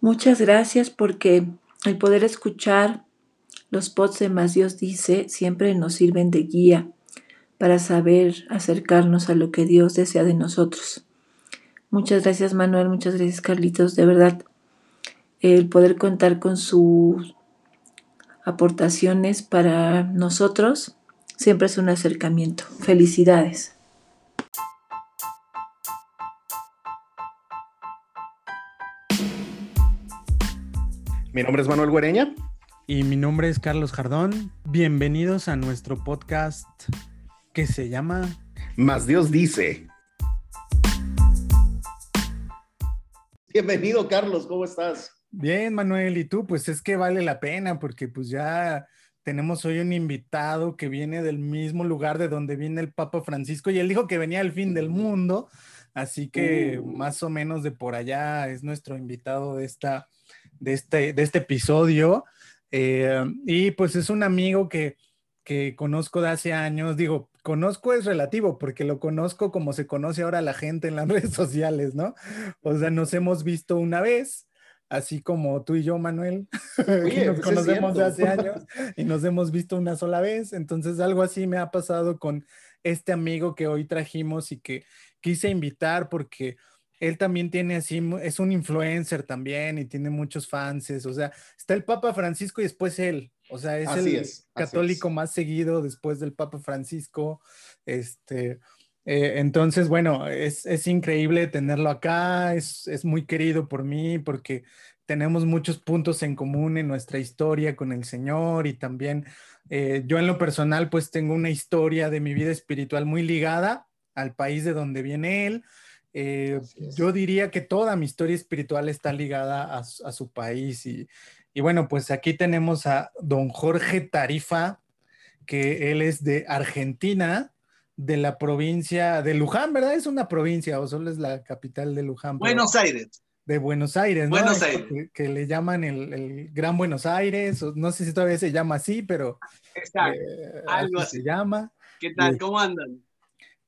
Muchas gracias porque el poder escuchar los pods de Más Dios dice siempre nos sirven de guía para saber acercarnos a lo que Dios desea de nosotros. Muchas gracias Manuel, muchas gracias Carlitos, de verdad el poder contar con sus aportaciones para nosotros siempre es un acercamiento. Felicidades. Mi nombre es Manuel Guereña. Y mi nombre es Carlos Jardón. Bienvenidos a nuestro podcast que se llama Más Dios dice. Bienvenido, Carlos, ¿cómo estás? Bien, Manuel, ¿y tú? Pues es que vale la pena porque pues ya tenemos hoy un invitado que viene del mismo lugar de donde viene el Papa Francisco y él dijo que venía al fin del mundo, así que uh. más o menos de por allá es nuestro invitado de, esta, de, este, de este episodio. Eh, y pues es un amigo que, que conozco de hace años, digo, conozco es relativo porque lo conozco como se conoce ahora la gente en las redes sociales, ¿no? O sea, nos hemos visto una vez, así como tú y yo, Manuel, que nos conocemos de hace años y nos hemos visto una sola vez. Entonces, algo así me ha pasado con este amigo que hoy trajimos y que quise invitar porque él también tiene así, es un influencer también y tiene muchos fans. O sea, está el Papa Francisco y después él. O sea, es el católico más seguido después del Papa Francisco. Este, eh, entonces, bueno, es, es, increíble tenerlo acá, es, es, muy querido por mí porque tenemos muchos puntos en común en nuestra historia con el Señor y también eh, yo en lo personal pues tengo una historia de mi vida espiritual muy ligada al país de donde viene él. Eh, yo diría que toda mi historia espiritual está ligada a, a su país y, y bueno, pues aquí tenemos a don Jorge Tarifa, que él es de Argentina de la provincia de Luján, ¿verdad? Es una provincia o solo es la capital de Luján. Buenos Aires. De Buenos Aires, ¿no? Buenos Aires. Que, le llaman el, Gran Buenos Aires, no sé si todavía se llama así, pero Exacto. Eh, algo así se llama. ¿Qué tal? ¿Cómo andan?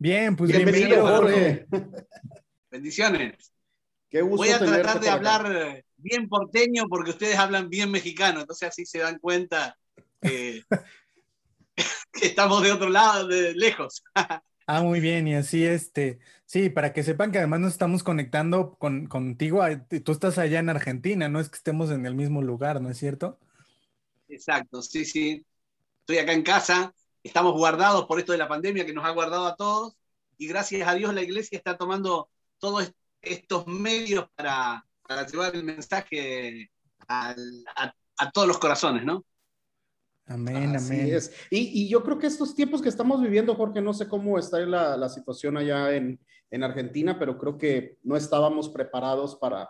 Bien, pues bienvenido, Jorge. Bendiciones. Qué gusto Voy a tratar de hablar bien porteño porque ustedes hablan bien mexicano, entonces así se dan cuenta que que estamos de otro lado, de lejos. Ah, muy bien, y así este, sí, para que sepan que además nos estamos conectando con, contigo, tú estás allá en Argentina, no es que estemos en el mismo lugar, ¿no es cierto? Exacto, sí, sí. Estoy acá en casa, estamos guardados por esto de la pandemia que nos ha guardado a todos, y gracias a Dios la iglesia está tomando todos estos medios para, llevar el mensaje a todos los corazones, ¿no? Amén, Así amén. Es. Y, yo creo que estos tiempos que estamos viviendo, Jorge, no sé cómo está la, la situación allá en, en, Argentina, pero creo que no estábamos preparados para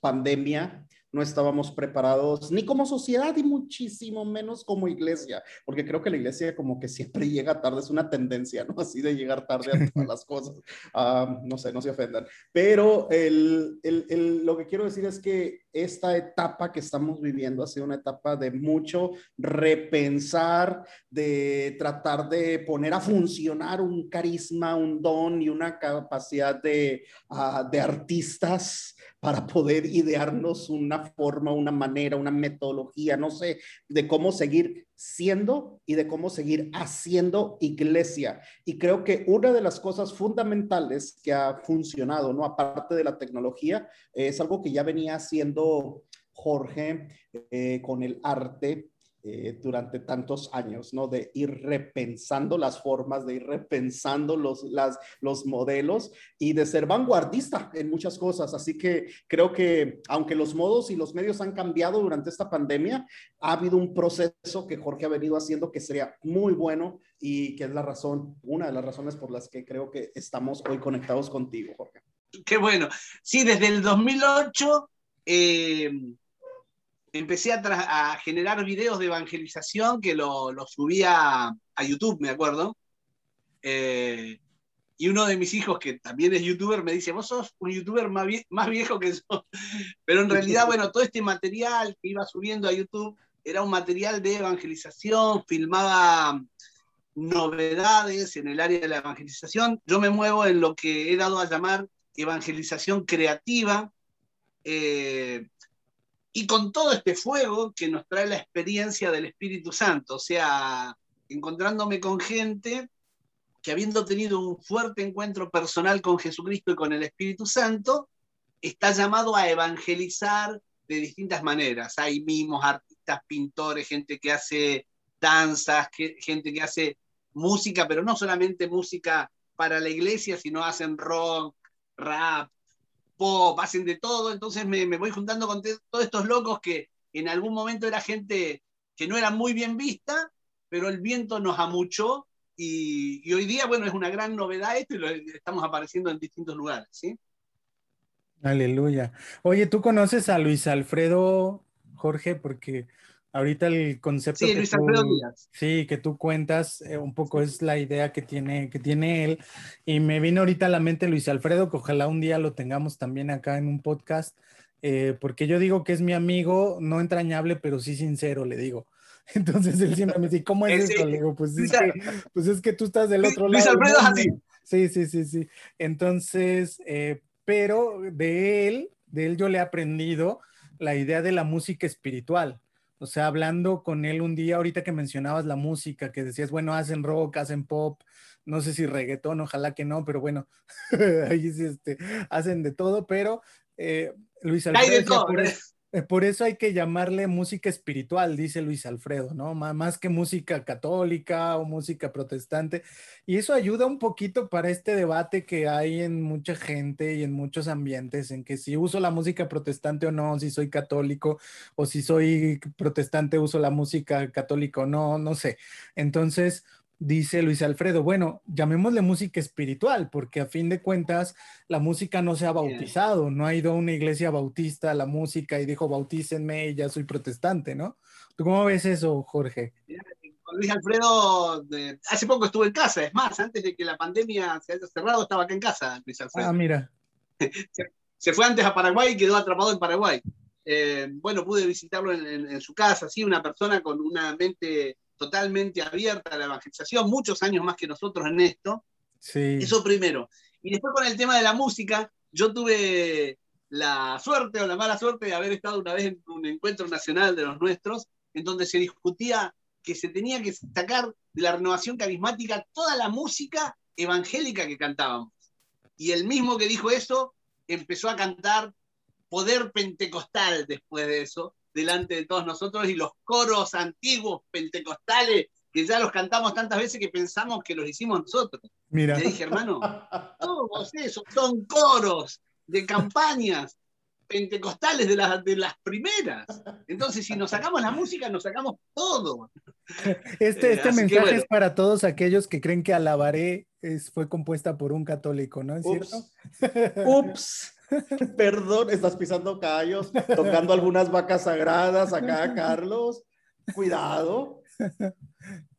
pandemia no estábamos preparados ni como sociedad y muchísimo menos como iglesia, porque creo que la iglesia como que siempre llega tarde, es una tendencia, ¿no? Así de llegar tarde a todas las cosas. Ah, no sé, no se ofendan. Pero el, el, el, lo que quiero decir es que esta etapa que estamos viviendo ha sido una etapa de mucho repensar, de tratar de poner a funcionar un carisma, un don y una capacidad de, uh, de artistas para poder idearnos una forma, una manera, una metodología, no sé, de cómo seguir siendo y de cómo seguir haciendo iglesia. Y creo que una de las cosas fundamentales que ha funcionado, ¿no? Aparte de la tecnología, es algo que ya venía haciendo Jorge eh, con el arte eh, durante tantos años, ¿no? De ir repensando las formas, de ir repensando los, las, los modelos y de ser vanguardista en muchas cosas. Así que creo que aunque los modos y los medios han cambiado durante esta pandemia, ha habido un proceso que Jorge ha venido haciendo que sería muy bueno y que es la razón, una de las razones por las que creo que estamos hoy conectados contigo, Jorge. Qué bueno. Sí, desde el 2008... Eh empecé a, generar videos de evangelización que lo, lo subía a YouTube, me acuerdo. Eh, y uno de mis hijos, que también es youtuber, me dice, vos sos un youtuber más, más viejo que yo. Pero en realidad, bueno, todo este material que iba subiendo a YouTube era un material de evangelización, filmaba novedades en el área de la evangelización. Yo me muevo en lo que he dado a llamar evangelización creativa. Eh, y con todo este fuego que nos trae la experiencia del Espíritu Santo, o sea, encontrándome con gente que habiendo tenido un fuerte encuentro personal con Jesucristo y con el Espíritu Santo, está llamado a evangelizar de distintas maneras. Hay mimos, artistas, pintores, gente que hace danzas, gente que hace música, pero no solamente música para la iglesia, sino hacen rock, rap, pop, hacen de todo. Entonces me, voy juntando con todos estos locos que en algún momento era gente que no era muy bien vista, pero el viento nos amuchó y, y hoy día, bueno, es una gran novedad esto y lo, estamos apareciendo en distintos lugares, ¿sí? Aleluya. Oye, ¿tú conoces a Luis Alfredo, Jorge? Porque ahorita el concepto sí, Luis Alfredo Díaz. sí, que tú cuentas eh, un poco es la idea que tiene, que tiene él. Y me vino ahorita a la mente Luis Alfredo, que ojalá un día lo tengamos también acá en un podcast, eh, porque yo digo que es mi amigo, no entrañable, pero sí sincero, le digo. Entonces él siempre me dice, ¿cómo es eso? Le digo, pues es, que, pues es que tú estás del otro lado. Luis Alfredo es así. Sí, sí, sí, sí. Entonces, eh, pero de él, de él yo le he aprendido la idea de la música espiritual. O sea, hablando con él un día, ahorita que mencionabas la música, que decías, bueno, hacen rock, hacen pop, no sé si reggaetón, ojalá que no, pero bueno, ahí sí este, hacen de todo, pero eh, Luis Alfredo... Eh, por eso hay que llamarle música espiritual, dice Luis Alfredo, ¿no? más que música católica o música protestante. Y eso ayuda un poquito para este debate que hay en mucha gente y en muchos ambientes, en que si uso la música protestante o no, si soy católico o si soy protestante uso la música católica o no, no sé. Entonces, dice Luis Alfredo, bueno, llamémosle música espiritual, porque a fin de cuentas la música no se ha bautizado, no ha ido a una iglesia bautista la música y dijo bautícenme y ya soy protestante, ¿no? ¿Tú cómo ves eso, Jorge? Luis Alfredo, hace poco estuve en casa, es más, antes de que la pandemia se haya cerrado, estaba acá en casa, Luis Alfredo. Ah, mira. se, fue antes a Paraguay y quedó atrapado en Paraguay. Eh, bueno, pude visitarlo en, en su casa, sí, una persona con una mente totalmente abierta a la evangelización, muchos años más que nosotros en esto. Sí. Eso primero. Y después con el tema de la música, yo tuve la suerte o la mala suerte de haber estado una vez en un encuentro nacional de los nuestros, en donde se discutía que se tenía que sacar de la renovación carismática toda la música evangélica que cantábamos. Y el mismo que dijo eso empezó a cantar Poder Pentecostal después de eso, delante de todos nosotros y los coros antiguos pentecostales que ya los cantamos tantas veces que pensamos que los hicimos nosotros. Mira. Le dije, hermano, todos esos son coros de campañas pentecostales de las, de las primeras. Entonces, si nos sacamos la música, nos sacamos todo. Este, este mensaje es para todos aquellos que creen que Alabaré es, fue compuesta por un católico, ¿no es cierto? Ups. Perdón, estás pisando callos, tocando algunas vacas sagradas acá, Carlos. Cuidado.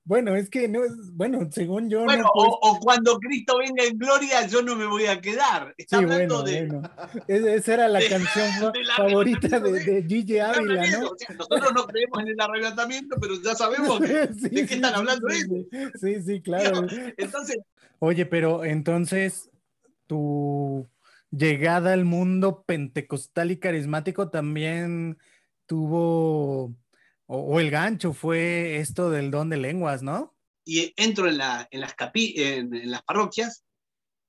Bueno, es que no es, bueno, según yo. Bueno, o, cuando Cristo venga en gloria, yo no me voy a quedar. Está hablando de. Esa era la canción favorita de, de Gigi Ávila, ¿no? nosotros no creemos en el arrebatamiento, pero ya sabemos de qué están hablando sí, Sí, sí, claro. Entonces. Oye, pero entonces, tu llegada al mundo pentecostal y carismático también tuvo, o, el gancho fue esto del don de lenguas, ¿no? Y entro en, la, en, las, en, las parroquias,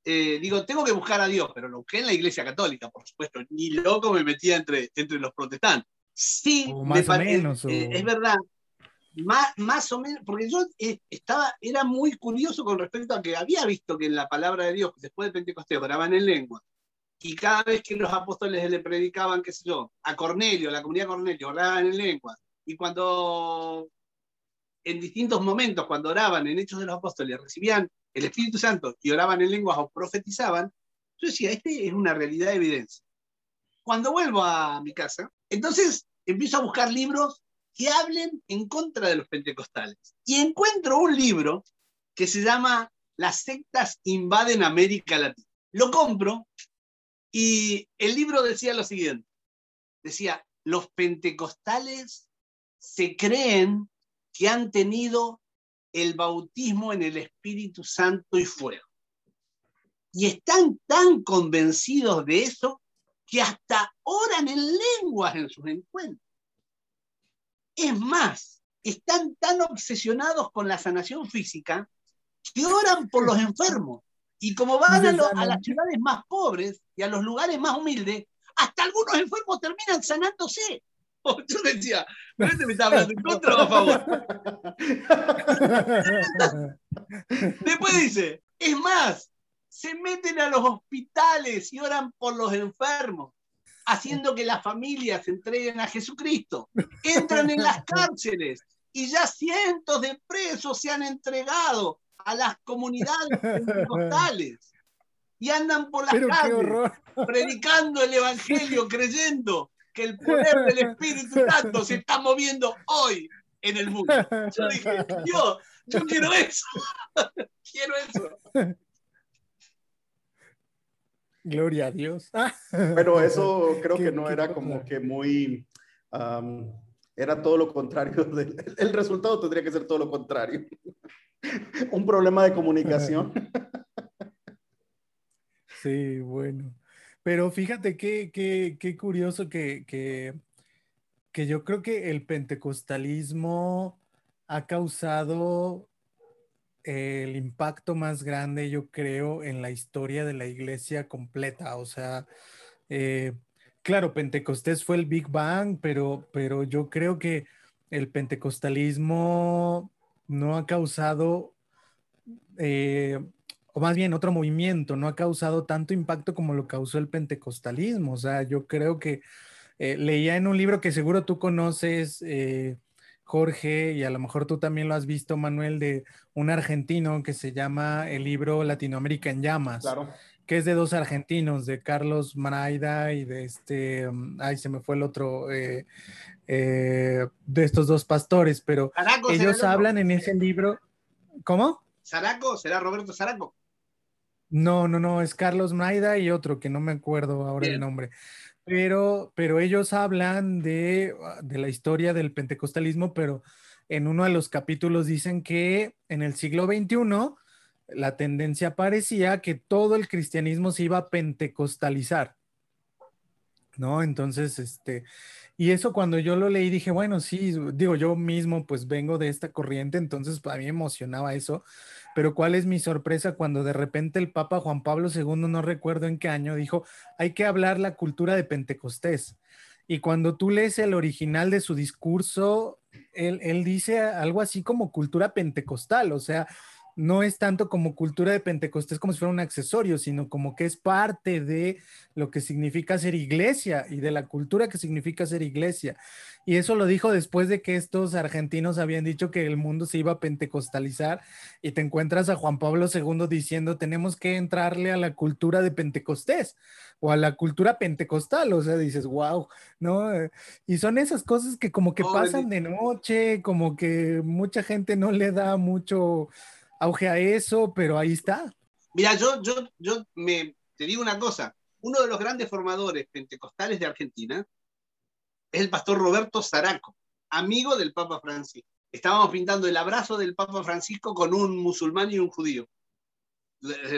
eh, digo, tengo que buscar a Dios, pero lo busqué en la iglesia católica, por supuesto, ni loco me metía entre, entre los protestantes. Sí, más o menos. Eh, es verdad, más, más, o menos, porque yo eh, estaba, era muy curioso con respecto a que había visto que en la palabra de Dios, después de Pentecostés, oraban en lengua, y cada vez que los apóstoles le predicaban, qué sé yo, a Cornelio, la comunidad Cornelio, oraban en lengua, y cuando en distintos momentos, cuando oraban en Hechos de los Apóstoles, recibían el Espíritu Santo y oraban en lenguas o profetizaban, yo decía, este es una realidad de evidencia. Cuando vuelvo a mi casa, entonces empiezo a buscar libros que hablen en contra de los pentecostales. Y encuentro un libro que se llama Las sectas invaden América Latina. Lo compro y el libro decía lo siguiente, decía, los pentecostales se creen que han tenido el bautismo en el Espíritu Santo y fuego. Y están tan convencidos de eso que hasta oran en lenguas en sus encuentros. Es más, están tan obsesionados con la sanación física que oran por los enfermos. Y como van a, a, las ciudades más pobres y a los lugares más humildes, hasta algunos enfermos terminan sanándose. Yo decía, ¿pero este me está hablando en contra o a favor? Después dice, es más, se meten a los hospitales y oran por los enfermos, haciendo que las familias se entreguen a Jesucristo. Entran en las cárceles y ya cientos de presos se han entregado a las comunidades pentecostales y andan por las calles predicando el evangelio, creyendo que el poder del Espíritu Santo se está moviendo hoy en el mundo. Yo dije, yo, yo quiero eso, quiero eso. Gloria a Dios. Pero eso creo que no era como que muy, era todo lo contrario. el resultado tendría que ser todo lo contrario. Un problema de comunicación. Sí, bueno. Pero fíjate qué, qué, curioso que, que, yo creo que el pentecostalismo ha causado el impacto más grande, yo creo, en la historia de la iglesia completa. O sea, eh, claro, Pentecostés fue el Big Bang, pero, pero yo creo que el pentecostalismo no ha causado eh, o más bien otro movimiento, no ha causado tanto impacto como lo causó el pentecostalismo. O sea, yo creo que eh, leía en un libro que seguro tú conoces, eh, Jorge, y a lo mejor tú también lo has visto, Manuel, de un argentino que se llama el libro Latinoamérica en llamas. Que es de dos argentinos, de Carlos Maraida y de este, mm, ay, se me fue el otro, eh, de estos dos pastores, pero ellos hablan en ese libro, ¿cómo? ¿Zaraco? ¿Será Roberto Zaraco? No, no, no, es Carlos Maida y otro que no me acuerdo ahora el nombre. Pero, pero ellos hablan de, ah, de la historia del pentecostalismo, pero en uno de los capítulos dicen que en el siglo XXI la tendencia parecía que todo el cristianismo se iba a pentecostalizar. ¿No? Entonces, este, y eso cuando yo lo leí dije, bueno, sí, digo, yo mismo pues vengo de esta corriente, entonces a mí me emocionaba eso, pero ¿cuál es mi sorpresa cuando de repente el Papa Juan Pablo II, no recuerdo en qué año, dijo, hay que hablar la cultura de Pentecostés? Y cuando tú lees el original de su discurso, él, él dice algo así como cultura pentecostal, o sea, no es tanto como cultura de Pentecostés como si fuera un accesorio, sino como que es parte de lo que significa ser iglesia y de la cultura que significa ser iglesia. Y eso lo dijo después de que estos argentinos habían dicho que el mundo se iba a pentecostalizar y te encuentras a Juan Pablo II diciendo tenemos que entrarle a la cultura de Pentecostés o a la cultura pentecostal, o sea, dices, wow, ¿no? Y son esas cosas que como que pasan de noche, como que mucha gente no le da mucho auge a eso, pero ahí está. Mira, yo, yo, yo me, te digo una cosa, uno de los grandes formadores pentecostales de Argentina es el pastor Roberto Zaraco, amigo del Papa Francisco. Estábamos pintando el abrazo del Papa Francisco con un musulmán y un judío.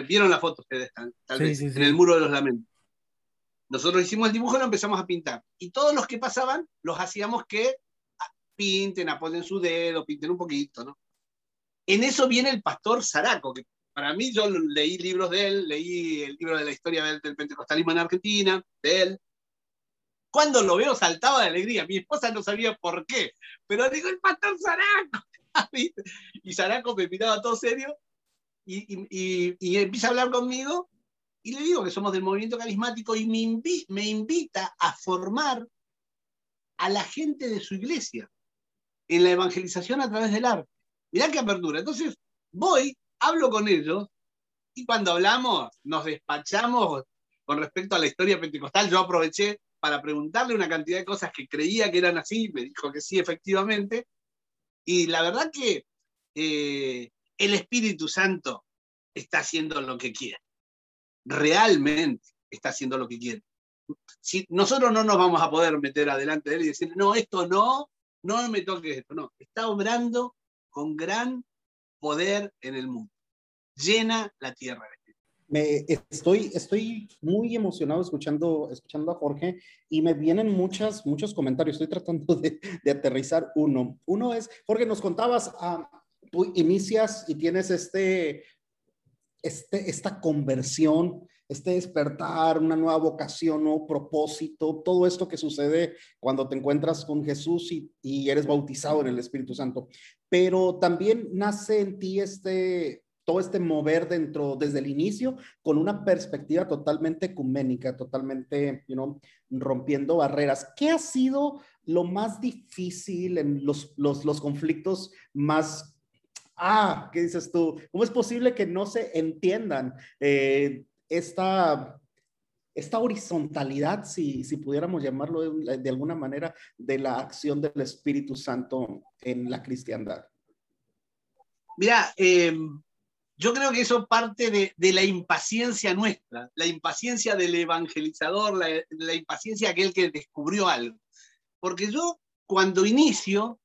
Vieron la foto ustedes, tal, vez, en el muro de los lamentos. Nosotros hicimos el dibujo y lo empezamos a pintar. Y todos los que pasaban los hacíamos que ah, pinten, apoyen su dedo, pinten un poquito, ¿no? En eso viene el pastor Zaraco, que para mí yo leí libros de él, leí el libro de la historia del, pentecostalismo en Argentina, de él. Cuando lo veo saltaba de alegría. Mi esposa no sabía por qué, pero digo, el pastor Zaraco. y Zaraco me miraba todo serio y, empieza a hablar conmigo y le digo que somos del movimiento carismático y me, me invita a formar a la gente de su iglesia en la evangelización a través del arte. Mirá qué apertura. Entonces, voy, hablo con ellos, y cuando hablamos, nos despachamos con respecto a la historia pentecostal. Yo aproveché para preguntarle una cantidad de cosas que creía que eran así, me dijo que sí, efectivamente. Y la verdad que eh, el Espíritu Santo está haciendo lo que quiere. Realmente está haciendo lo que quiere. Nosotros no nos vamos a poder meter adelante de él y decir, no, esto no, no me toques esto, no. Está obrando con gran poder en el mundo. Llena la tierra. me estoy, estoy muy emocionado escuchando, escuchando a Jorge y me vienen muchas, muchos comentarios. Estoy tratando de, aterrizar uno. Uno es, Jorge, nos contabas, uh, tú inicias y tienes este, este, esta conversión, este despertar, una nueva vocación, nuevo propósito, todo esto que sucede cuando te encuentras con Jesús y, y eres bautizado en el Espíritu Santo. Pero también nace en ti este todo este mover dentro desde el inicio con una perspectiva totalmente ecuménica, totalmente, you know, rompiendo barreras. ¿Qué ha sido lo más difícil en los, los, los conflictos más... Ah, ¿qué dices tú? ¿Cómo es posible que no se entiendan eh, esta, esta horizontalidad, si, si pudiéramos llamarlo de, alguna manera, de la acción del Espíritu Santo en la cristiandad? Mira, eh, yo creo que eso parte de, la impaciencia nuestra, la impaciencia del evangelizador, la, la, impaciencia de aquel que descubrió algo. Porque yo cuando inicio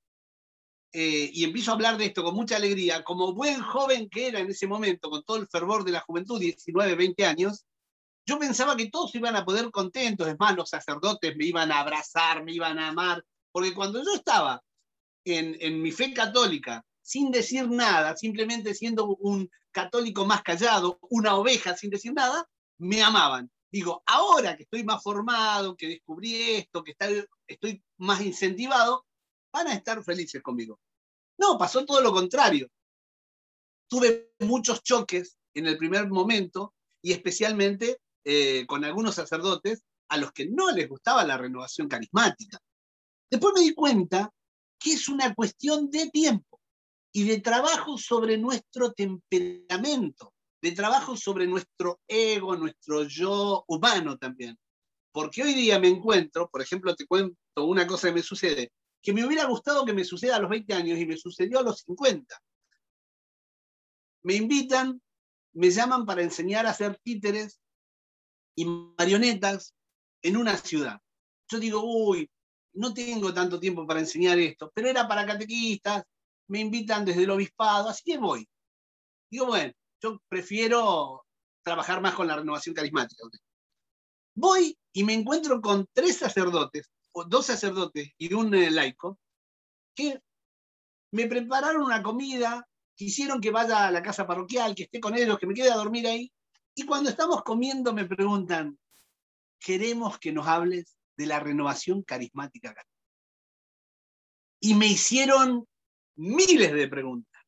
eh, y empiezo a hablar de esto con mucha alegría, como buen joven que era en ese momento, con todo el fervor de la juventud, 19, 20 años, yo pensaba que todos iban a poder contentos, es más, los sacerdotes me iban a abrazar, me iban a amar, porque cuando yo estaba en, en mi fe católica, sin decir nada, simplemente siendo un católico más callado, una oveja sin decir nada, me amaban. Digo, ahora que estoy más formado, que descubrí esto, que está, estoy más incentivado, van a estar felices conmigo. No, pasó todo lo contrario. Tuve muchos choques en el primer momento y especialmente eh, con algunos sacerdotes a los que no les gustaba la renovación carismática. Después me di cuenta que es una cuestión de tiempo y de trabajo sobre nuestro temperamento, de trabajo sobre nuestro ego, nuestro yo humano también. Porque hoy día me encuentro, por ejemplo, te cuento una cosa que me sucede, que me hubiera gustado que me suceda a los 20 años y me sucedió a los 50. Me invitan, me llaman para enseñar a hacer títeres y marionetas en una ciudad. Yo digo, uy, no tengo tanto tiempo para enseñar esto, pero era para catequistas, me invitan desde el obispado, así que voy. Digo, bueno, yo prefiero trabajar más con la renovación carismática. Voy y me encuentro con tres sacerdotes, o dos sacerdotes y un eh, laico, que me prepararon una comida, quisieron que vaya a la casa parroquial, que esté con ellos, que me quede a dormir ahí. Y cuando estamos comiendo me preguntan, queremos que nos hables de la renovación carismática. Y me hicieron miles de preguntas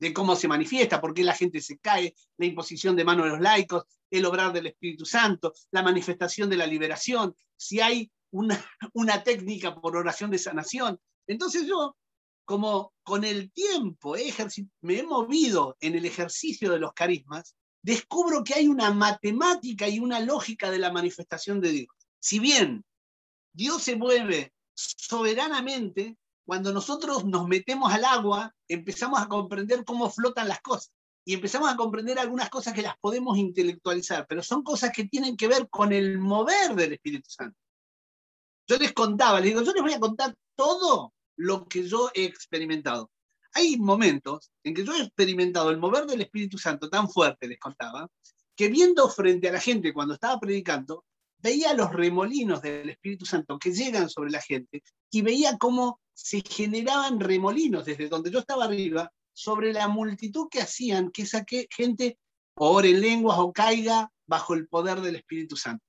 de cómo se manifiesta, por qué la gente se cae, la imposición de mano de los laicos, el obrar del Espíritu Santo, la manifestación de la liberación, si hay una, una técnica por oración de sanación. Entonces yo, como con el tiempo me he movido en el ejercicio de los carismas, descubro que hay una matemática y una lógica de la manifestación de Dios. Si bien Dios se mueve soberanamente, cuando nosotros nos metemos al agua, empezamos a comprender cómo flotan las cosas y empezamos a comprender algunas cosas que las podemos intelectualizar, pero son cosas que tienen que ver con el mover del Espíritu Santo. Yo les contaba, les digo, yo les voy a contar todo lo que yo he experimentado. Hay momentos en que yo he experimentado el mover del Espíritu Santo tan fuerte, les contaba, que viendo frente a la gente cuando estaba predicando, veía los remolinos del Espíritu Santo que llegan sobre la gente y veía cómo se generaban remolinos desde donde yo estaba arriba sobre la multitud que hacían que esa gente ore en lenguas o caiga bajo el poder del Espíritu Santo.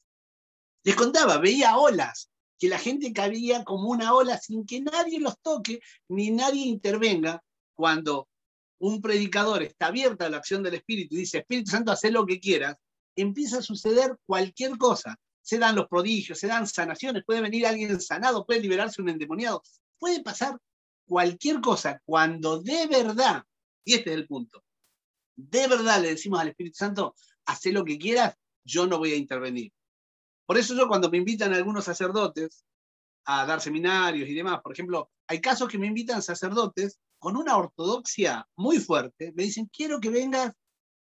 Les contaba, veía olas, que la gente cabía como una ola sin que nadie los toque ni nadie intervenga cuando un predicador está abierto a la acción del Espíritu y dice, Espíritu Santo, haz lo que quieras, empieza a suceder cualquier cosa. Se dan los prodigios, se dan sanaciones, puede venir alguien sanado, puede liberarse un endemoniado, puede pasar cualquier cosa cuando de verdad, y este es el punto, de verdad le decimos al Espíritu Santo, haz lo que quieras, yo no voy a intervenir. Por eso yo cuando me invitan algunos sacerdotes a dar seminarios y demás, por ejemplo, hay casos que me invitan sacerdotes con una ortodoxia muy fuerte, me dicen, quiero que vengas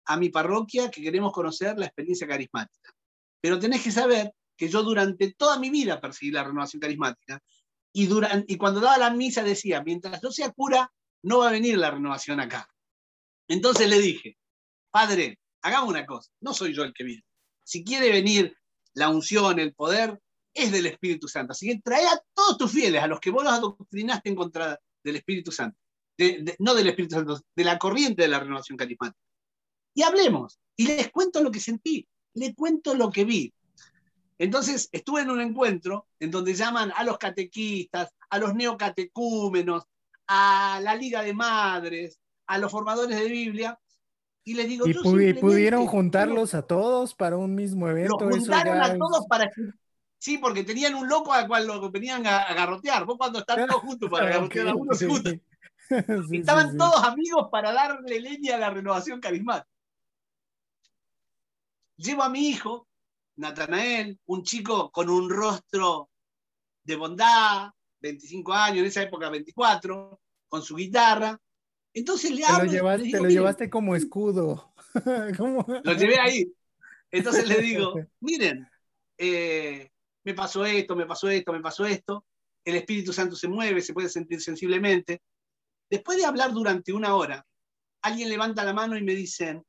a mi parroquia que queremos conocer la experiencia carismática. Pero tenés que saber que yo durante toda mi vida perseguí la renovación carismática y, cuando daba la misa decía, mientras yo sea cura, no va a venir la renovación acá. Entonces le dije, padre, hagamos una cosa, no soy yo el que viene. Si quiere venir la unción, el poder, es del Espíritu Santo. Así que trae a todos tus fieles, a los que vos los adoctrinaste en contra del Espíritu Santo. No del Espíritu Santo, de la corriente de la renovación carismática. Y hablemos. Y les cuento lo que sentí, les cuento lo que vi. Entonces estuve en un encuentro en donde llaman a los catequistas, a los neocatecúmenos, a la Liga de Madres, a los formadores de Biblia, y les digo, ¿Y pudieron juntarlos a todos para un mismo evento? Los juntaron a todos para Sí, porque tenían un loco al cual lo venían a, garrotear. Vos cuando están todos juntos para garrotear a uno, Estaban todos amigos para darle leña a la renovación carismática. Llevo a mi hijo, Natanael, un chico con un rostro de bondad, 25 años, en esa época 24, con su guitarra. Entonces le hablo. Te lo llevaste, te lo llevaste como escudo. Lo llevé ahí. Entonces le digo, miren, eh, me pasó esto, me pasó esto, me pasó esto, el Espíritu Santo se mueve, se puede sentir sensiblemente. Después de hablar durante una hora, alguien levanta la mano y me dicen,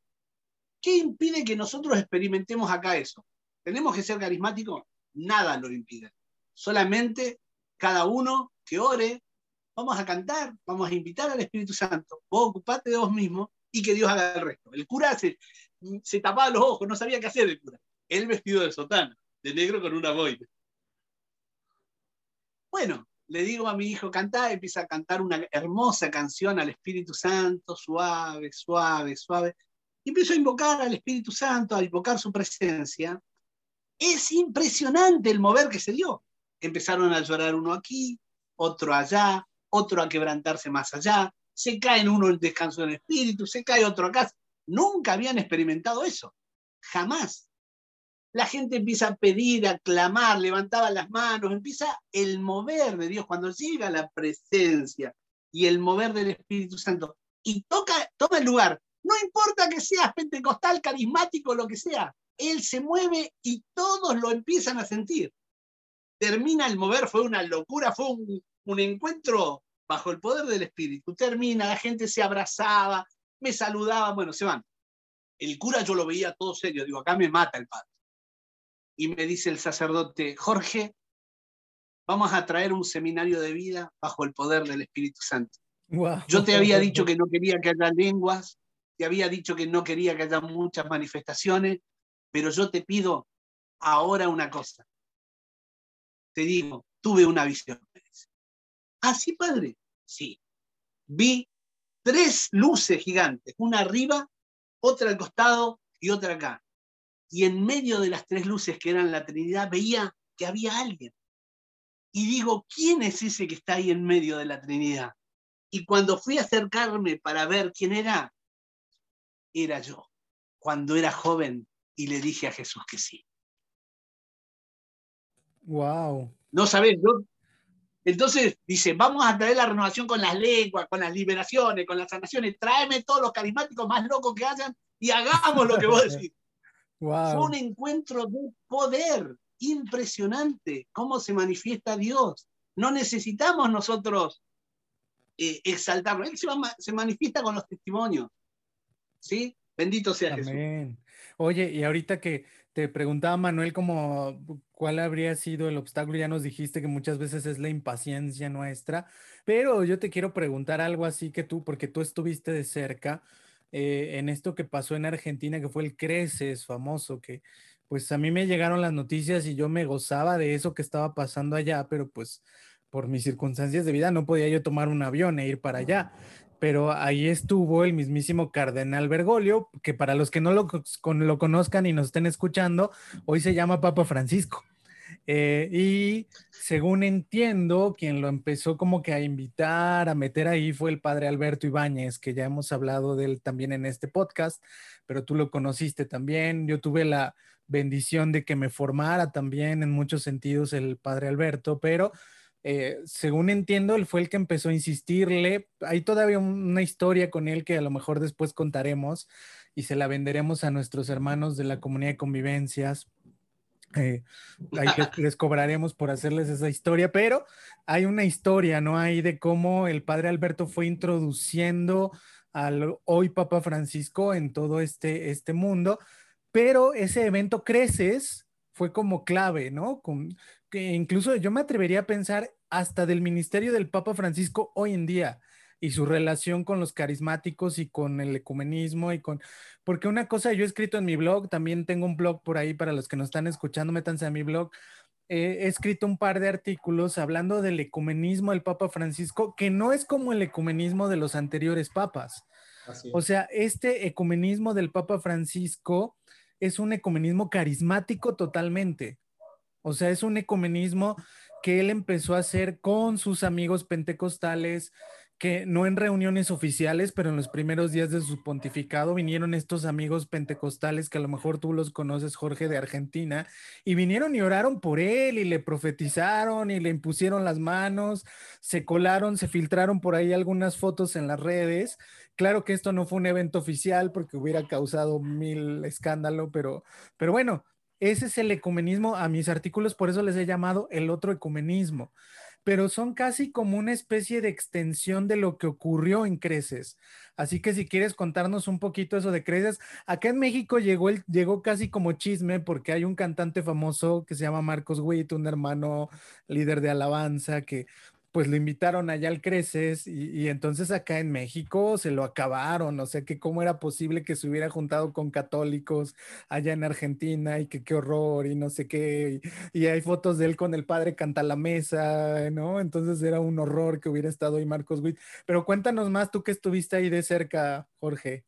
¿qué impide que nosotros experimentemos acá eso? ¿Tenemos que ser carismáticos? Nada lo impide. Solamente cada uno que ore, vamos a cantar, vamos a invitar al Espíritu Santo, vos ocupate de vos mismo y que Dios haga el resto. El cura se, se tapaba los ojos, no sabía qué hacer el cura. Él vestido de sotana de negro con una boina. Bueno, le digo a mi hijo, canta, empieza a cantar una hermosa canción al Espíritu Santo, suave, suave, suave. Y empiezo a invocar al Espíritu Santo, a invocar su presencia. Es impresionante el mover que se dio. Empezaron a llorar uno aquí, otro allá, otro a quebrantarse más allá. Se cae en uno el descanso del espíritu, se cae otro acá. Nunca habían experimentado eso. Jamás la gente empieza a pedir, a clamar, levantaba las manos, empieza el mover de Dios, cuando llega la presencia y el mover del Espíritu Santo y toca, toma el lugar. No importa que seas pentecostal, carismático, lo que sea, Él se mueve y todos lo empiezan a sentir. Termina el mover, fue una locura, fue un, un encuentro bajo el poder del Espíritu. Termina, la gente se abrazaba, me saludaba, bueno, se van. El cura yo lo veía todo serio, digo, acá me mata el padre y me dice el sacerdote, Jorge, vamos a traer un seminario de vida bajo el poder del Espíritu Santo. Yo te había dicho que no quería que haya lenguas, te había dicho que no quería que haya muchas manifestaciones, pero yo te pido ahora una cosa. Te digo, tuve una visión. Ah, sí, padre. Sí. Vi tres luces gigantes, una arriba, otra al costado y otra acá y en medio de las tres luces que eran la Trinidad veía que había alguien. Y digo, ¿quién es ese que está ahí en medio de la Trinidad? Y cuando fui a acercarme para ver quién era, era yo, cuando era joven y le dije a Jesús que sí. Wow. No sabes, ¿no? Entonces dice, vamos a traer la renovación con las lenguas, con las liberaciones, con las sanaciones, tráeme todos los carismáticos más locos que hayan y hagamos lo que vos decís. Fue un encuentro de poder impresionante, cómo se manifiesta Dios. No necesitamos nosotros eh, exaltarlo, Él se, manifiesta con los testimonios. ¿Sí? Bendito sea Amén. Oye, y ahorita que te preguntaba Manuel como cuál habría sido el obstáculo, ya nos dijiste que muchas veces es la impaciencia nuestra, pero yo te quiero preguntar algo así que tú, porque tú estuviste de cerca, eh, en esto que pasó en Argentina, que fue el Creces famoso, que pues a mí me llegaron las noticias y yo me gozaba de eso que estaba pasando allá, pero pues por mis circunstancias de vida no podía yo tomar un avión e ir para allá. Pero ahí estuvo el mismísimo Cardenal Bergoglio, que para los que no lo, lo conozcan y nos estén escuchando, hoy se llama Papa Francisco. Eh, y según entiendo, quien lo empezó como que a invitar, a meter ahí fue el padre Alberto Ibáñez, que ya hemos hablado de él también en este podcast, pero tú lo conociste también. Yo tuve la bendición de que me formara también en muchos sentidos el padre Alberto, pero eh, según entiendo, él fue el que empezó a insistirle. Hay todavía una historia con él que a lo mejor después contaremos y se la venderemos a nuestros hermanos de la comunidad de convivencias eh, les cobraremos por hacerles esa historia, pero hay una historia, ¿no? Hay de cómo el padre Alberto fue introduciendo al hoy Papa Francisco en todo este, este mundo, pero ese evento Creces fue como clave, ¿no? Con, que incluso yo me atrevería a pensar hasta del ministerio del Papa Francisco hoy en día y su relación con los carismáticos y con el ecumenismo y con, porque una cosa yo he escrito en mi blog, también tengo un blog por ahí para los que nos están escuchando, métanse a mi blog, he escrito un par de artículos hablando del ecumenismo del Papa Francisco, que no es como el ecumenismo de los anteriores papas. O sea, este ecumenismo del Papa Francisco es un ecumenismo carismático totalmente. O sea, es un ecumenismo que él empezó a hacer con sus amigos pentecostales, que no en reuniones oficiales, pero en los primeros días de su pontificado vinieron estos amigos pentecostales que a lo mejor tú los conoces, Jorge, de Argentina, y vinieron y oraron por él y le profetizaron y le impusieron las manos, se colaron, se filtraron por ahí algunas fotos en las redes. Claro que esto no fue un evento oficial porque hubiera causado mil escándalo, pero, pero bueno, ese es el ecumenismo. A mis artículos por eso les he llamado el otro ecumenismo pero son casi como una especie de extensión de lo que ocurrió en Creces. Así que si quieres contarnos un poquito eso de Creces, acá en México llegó, el, llegó casi como chisme porque hay un cantante famoso que se llama Marcos Witt, un hermano líder de alabanza que pues lo invitaron allá al Creces y, entonces acá en México se lo acabaron, o sea que cómo era posible que se hubiera juntado con católicos allá en Argentina y que qué horror y no sé qué, y, hay fotos de él con el padre canta la mesa, ¿no? Entonces era un horror que hubiera estado ahí Marcos Witt. Pero cuéntanos más tú que estuviste ahí de cerca, Jorge.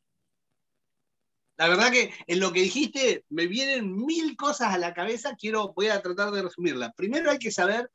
La verdad que en lo que dijiste me vienen mil cosas a la cabeza, quiero, voy a tratar de resumirla. Primero hay que saber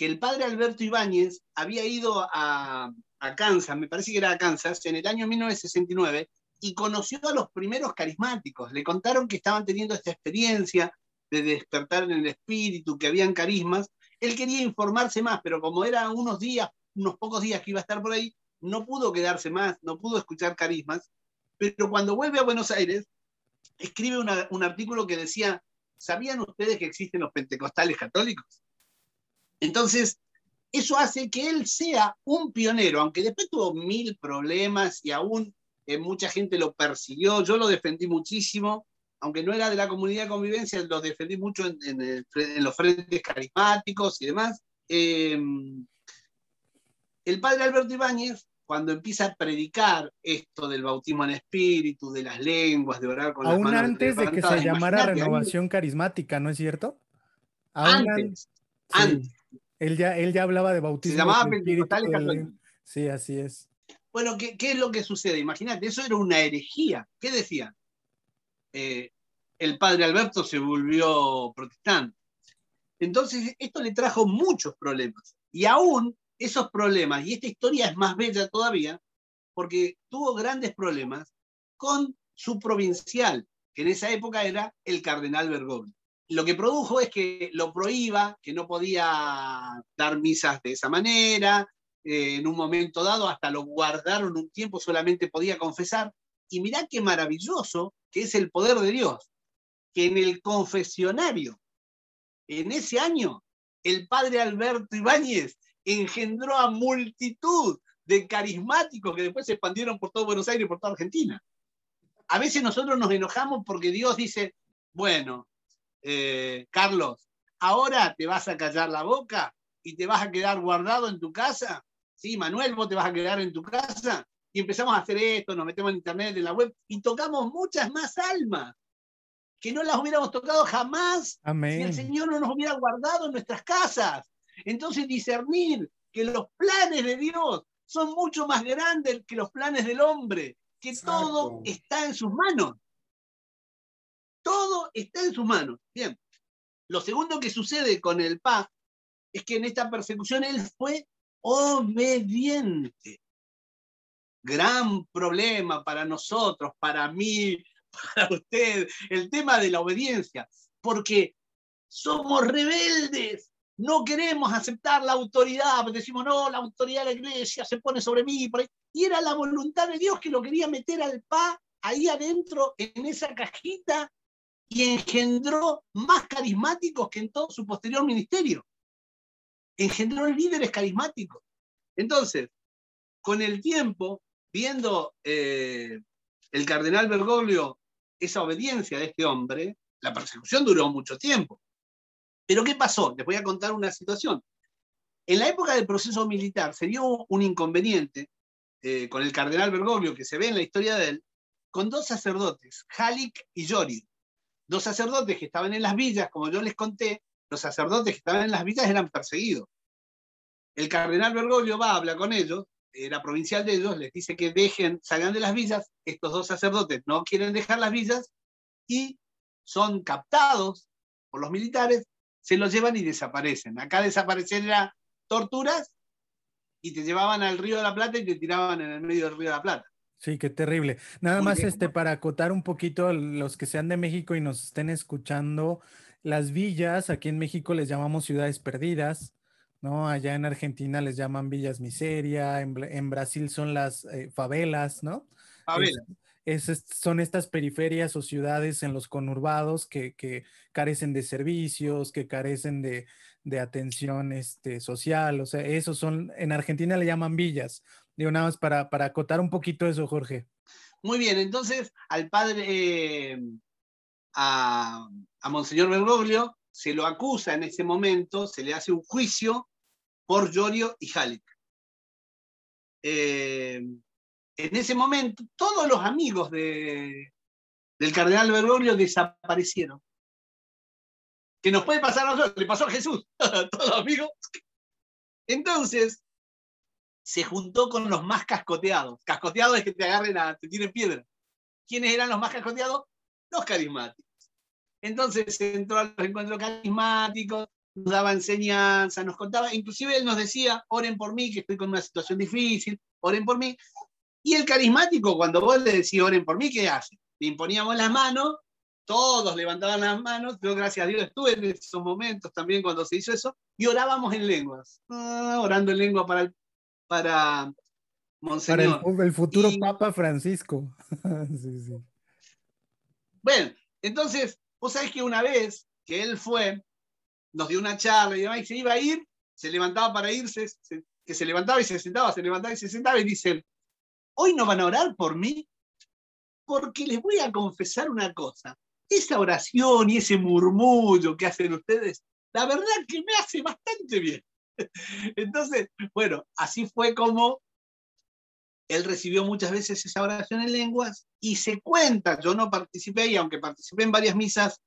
que el padre Alberto Ibáñez había ido a, Kansas, me parece que era a Kansas, en el año 1969, y conoció a los primeros carismáticos. Le contaron que estaban teniendo esta experiencia de despertar en el espíritu, que habían carismas. Él quería informarse más, pero como eran unos días, unos pocos días que iba a estar por ahí, no pudo quedarse más, no pudo escuchar carismas. Pero cuando vuelve a Buenos Aires, escribe un artículo que decía, ¿sabían ustedes que existen los pentecostales católicos? Entonces, eso hace que él sea un pionero, aunque después tuvo mil problemas y aún eh, mucha gente lo persiguió, yo lo defendí muchísimo, aunque no era de la comunidad de convivencia, lo defendí mucho en, los frentes carismáticos y demás. Em, el padre Alberto Ibáñez, cuando empieza a predicar esto del bautismo en espíritu, de las lenguas, de orar con aún las manos. antes de que se llamara renovación carismática, ¿no es cierto? antes, antes. Él ya, él ya hablaba de bautismo. Se llamaba Pentecostales Sí, así es. Bueno, ¿qué, es lo que sucede? Imagínate, eso era una herejía. ¿Qué decía? Eh, el padre Alberto se volvió protestante. Entonces, esto le trajo muchos problemas. Y aún esos problemas, y esta historia es más bella todavía, porque tuvo grandes problemas con su provincial, que en esa época era el cardenal Bergoglio lo que produjo es que lo prohíba, que no podía dar misas de esa manera, eh, en un momento dado hasta lo guardaron un tiempo, solamente podía confesar. Y mirá qué maravilloso que es el poder de Dios, que en el confesionario, en ese año, el padre Alberto Ibáñez engendró a multitud de carismáticos que después se expandieron por todo Buenos Aires y por toda Argentina. A veces nosotros nos enojamos porque Dios dice, bueno, eh, Carlos, ahora te vas a callar la boca y te vas a quedar guardado en tu casa. Sí, Manuel, vos te vas a quedar en tu casa y empezamos a hacer esto, nos metemos en internet, en la web y tocamos muchas más almas que no las hubiéramos tocado jamás si el Señor no nos hubiera guardado en nuestras casas. Entonces discernir que los planes de Dios son mucho más grandes que los planes del hombre, que todo está en sus manos. Está en sus manos. Bien. Lo segundo que sucede con el PA es que en esta persecución él fue obediente. Gran problema para nosotros, para mí, para usted, el tema de la obediencia, porque somos rebeldes, no queremos aceptar la autoridad, decimos, no, la autoridad de la iglesia se pone sobre mí, y era la voluntad de Dios que lo quería meter al PA ahí adentro, en esa cajita, y engendró más carismáticos que en todo su posterior ministerio. Engendró líderes carismáticos. Entonces, con el tiempo, viendo eh, el cardenal Bergoglio esa obediencia de este hombre, la persecución duró mucho tiempo. Pero ¿qué pasó? Les voy a contar una situación. En la época del proceso militar se dio un inconveniente eh, con el cardenal Bergoglio, que se ve en la historia de él, con dos sacerdotes, Halik y Yori. Dos sacerdotes que estaban en las villas, como yo les conté, los sacerdotes que estaban en las villas eran perseguidos. El cardenal Bergoglio va, habla con ellos, era provincial de ellos, les dice que dejen, salgan de las villas, estos dos sacerdotes no quieren dejar las villas y son captados por los militares, se los llevan y desaparecen. Acá desaparecer era torturas y te llevaban al río de la Plata y te tiraban en el medio del río de la Plata. Sí, qué terrible. Nada más este para acotar un poquito los que sean de México y nos estén escuchando, las villas aquí en México les llamamos ciudades perdidas. ¿no? Allá en Argentina les llaman villas miseria, en, Brasil son las eh, favelas, ¿no? Favelas. son estas periferias o ciudades en los conurbados que, carecen de servicios, que carecen de, atención este, social, o sea, esos son, en Argentina le llaman villas. Digo, nada más para, para acotar un poquito eso, Jorge. Muy bien, entonces al padre, eh, a, a Monseñor Bergoglio, se lo acusa en ese momento, se le hace un juicio por Giorgio y Halik. Eh, en ese momento, todos los amigos de, del cardenal Bergoglio desaparecieron. Que nos puede pasar a nosotros, le pasó a Jesús, todos amigos. Entonces, se juntó con los más cascoteados. Cascoteados es que te agarren a, te tiren piedra. ¿Quiénes eran los más cascoteados? Los carismáticos. Entonces entró a los encuentros carismáticos, nos daba enseñanza, nos contaba, inclusive él nos decía, oren por mí, que estoy con una situación difícil, oren por mí. Y el carismático, cuando vos le decís, oren por mí, ¿qué hace? Le imponíamos las manos, todos levantaban las manos, yo gracias a Dios estuve en esos momentos también cuando se hizo eso, y orábamos en lenguas, ah, orando en lengua para, para Monseñor. Para el, futuro Papa Francisco. Bueno, entonces, vos sabés que una vez que él fue, nos dio una charla y demás, y se iba a ir, se levantaba para irse, que se levantaba y se sentaba, se levantaba y se sentaba, y dice, hoy no van a orar por mí, porque les voy a confesar una cosa, esa oración y ese murmullo que hacen ustedes, la verdad que me hace bastante bien. Entonces, bueno, así fue como él recibió muchas veces esa oración en lenguas y se cuenta, yo no participé y aunque participé en varias misas,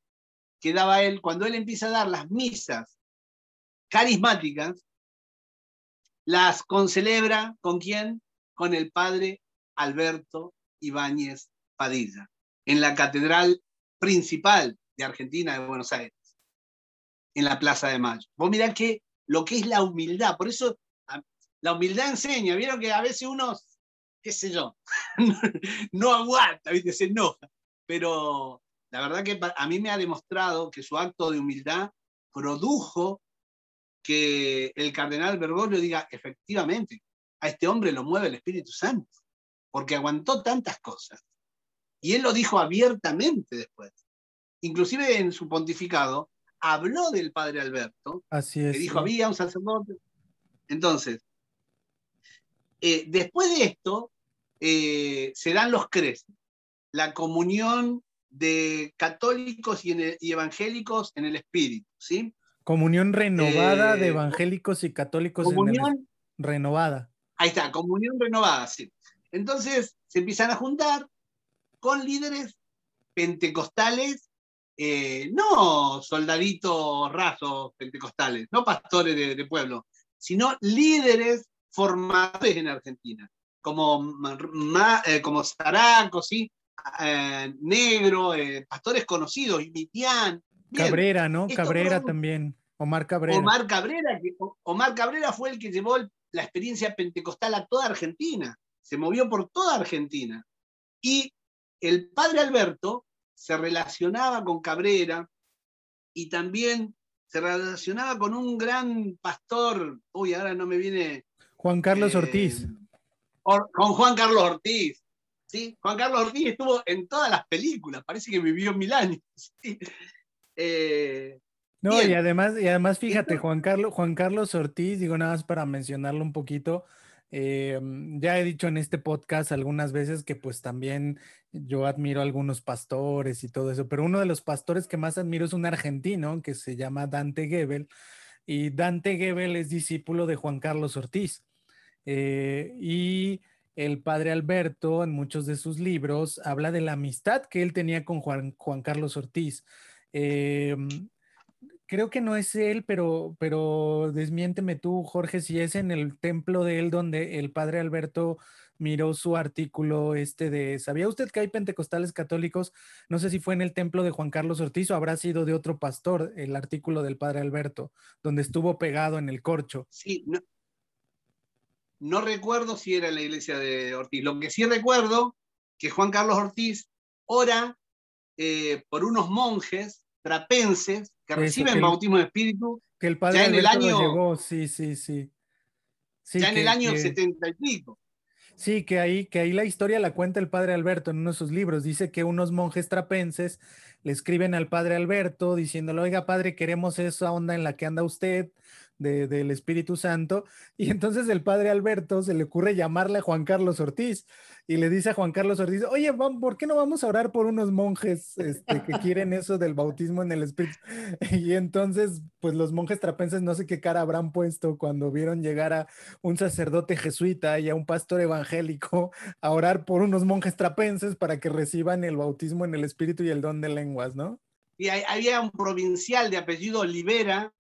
que daba él, cuando él empieza a dar las misas carismáticas, las concelebra con quién? Con el padre Alberto Ibáñez Padilla, en la catedral principal de Argentina, de Buenos Aires, en la Plaza de Mayo. Vos mirá que lo que es la humildad, por eso la humildad enseña, vieron que a veces uno, qué sé yo, no aguanta, ¿viste? se enoja, pero la verdad que a mí me ha demostrado que su acto de humildad produjo que el cardenal Bergoglio diga, efectivamente, a este hombre lo mueve el Espíritu Santo, porque aguantó tantas cosas. Y él lo dijo abiertamente después. Inclusive en su pontificado habló del padre Alberto, Así es, que dijo, había un sacerdote. Entonces, eh, después de esto, eh, se dan los creces, la comunión de católicos y, evangélicos en el espíritu, ¿sí? Comunión renovada de eh, evangélicos y católicos comunión, renovada. Ahí está, comunión renovada, sí. Entonces se empiezan a juntar con líderes pentecostales, eh, no soldaditos rasos pentecostales, no pastores de, pueblo, sino líderes formadores en Argentina, como, eh, como Zaraco, ¿sí? Eh, negro, pastores conocidos, Mitián. Cabrera, ¿no? Cabrera también. Omar Cabrera. Omar Cabrera, Omar Cabrera fue el que llevó la experiencia pentecostal a toda Argentina. Se movió por toda Argentina. Y el padre Alberto se relacionaba con Cabrera y también se relacionaba con un gran pastor, uy, ahora no me viene. Juan Carlos eh, Ortiz. con Juan Carlos Ortiz. Juan Carlos Ortiz estuvo en todas las películas, parece que vivió mil años. Eh, no, y además, y además, fíjate, Juan Carlos, Juan Carlos Ortiz, digo nada más para mencionarlo un poquito, Eh, ya he dicho en este podcast algunas veces que pues también yo admiro a algunos pastores y todo eso, pero uno de los pastores que más admiro es un argentino que se llama Dante Gebel y Dante Gebel es discípulo de Juan Carlos Ortiz. Eh, y el padre Alberto en muchos de sus libros habla de la amistad que él tenía con Juan, Juan Carlos Ortiz. Eh, creo que no es él, pero, pero desmiénteme tú, Jorge, si es en el templo de él donde el padre Alberto miró su artículo este de, ¿sabía usted que hay pentecostales católicos? No sé si fue en el templo de Juan Carlos Ortiz o habrá sido de otro pastor, el artículo del padre Alberto, donde estuvo pegado en el corcho. Sí, no, recuerdo si era en la iglesia de Ortiz. Lo que sí recuerdo que Juan Carlos Ortiz ora eh, por unos monjes trapenses que reciben bautismo de espíritu. Que el padre ya en el año, llegó, sí, sí, sí. ya en el año setenta y pico. Sí, que ahí, que ahí la historia la cuenta el padre Alberto en uno de sus libros. Dice que unos monjes trapenses le escriben al padre Alberto diciéndole, oiga padre, queremos esa onda en la que anda usted, del Espíritu Santo. Y entonces el padre Alberto se le ocurre llamarle a Juan Carlos Ortiz y le dice a Juan Carlos Ortiz, oye, ¿por qué no vamos a orar por unos monjes este, que quieren eso del bautismo en el Espíritu? Y entonces, pues los monjes trapenses no sé qué cara habrán puesto cuando vieron llegar a un sacerdote jesuita y a un pastor evangélico a orar por unos monjes trapenses para que reciban el bautismo en el Espíritu y el don de Y había un provincial de apellido Olivera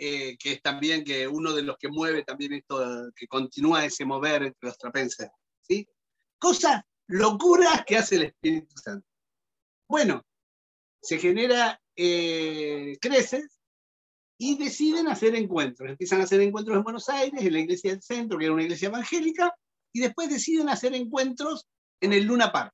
eh, que es también que uno de los que mueve también esto, que continúa ese mover entre los trapenses. ¿sí? Cosas, locuras que hace el Espíritu Santo. Bueno, se genera eh, creces y deciden hacer encuentros. Empiezan a hacer encuentros en Buenos Aires, en la iglesia del centro, que era una iglesia evangélica, y después deciden hacer encuentros en el Luna Park.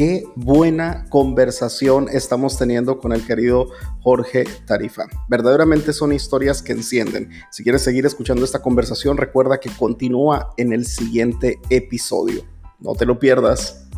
Qué buena conversación estamos teniendo con el querido Jorge Tarifa. Verdaderamente son historias que encienden. Si quieres seguir escuchando esta conversación, recuerda que continúa en el siguiente episodio. No te lo pierdas.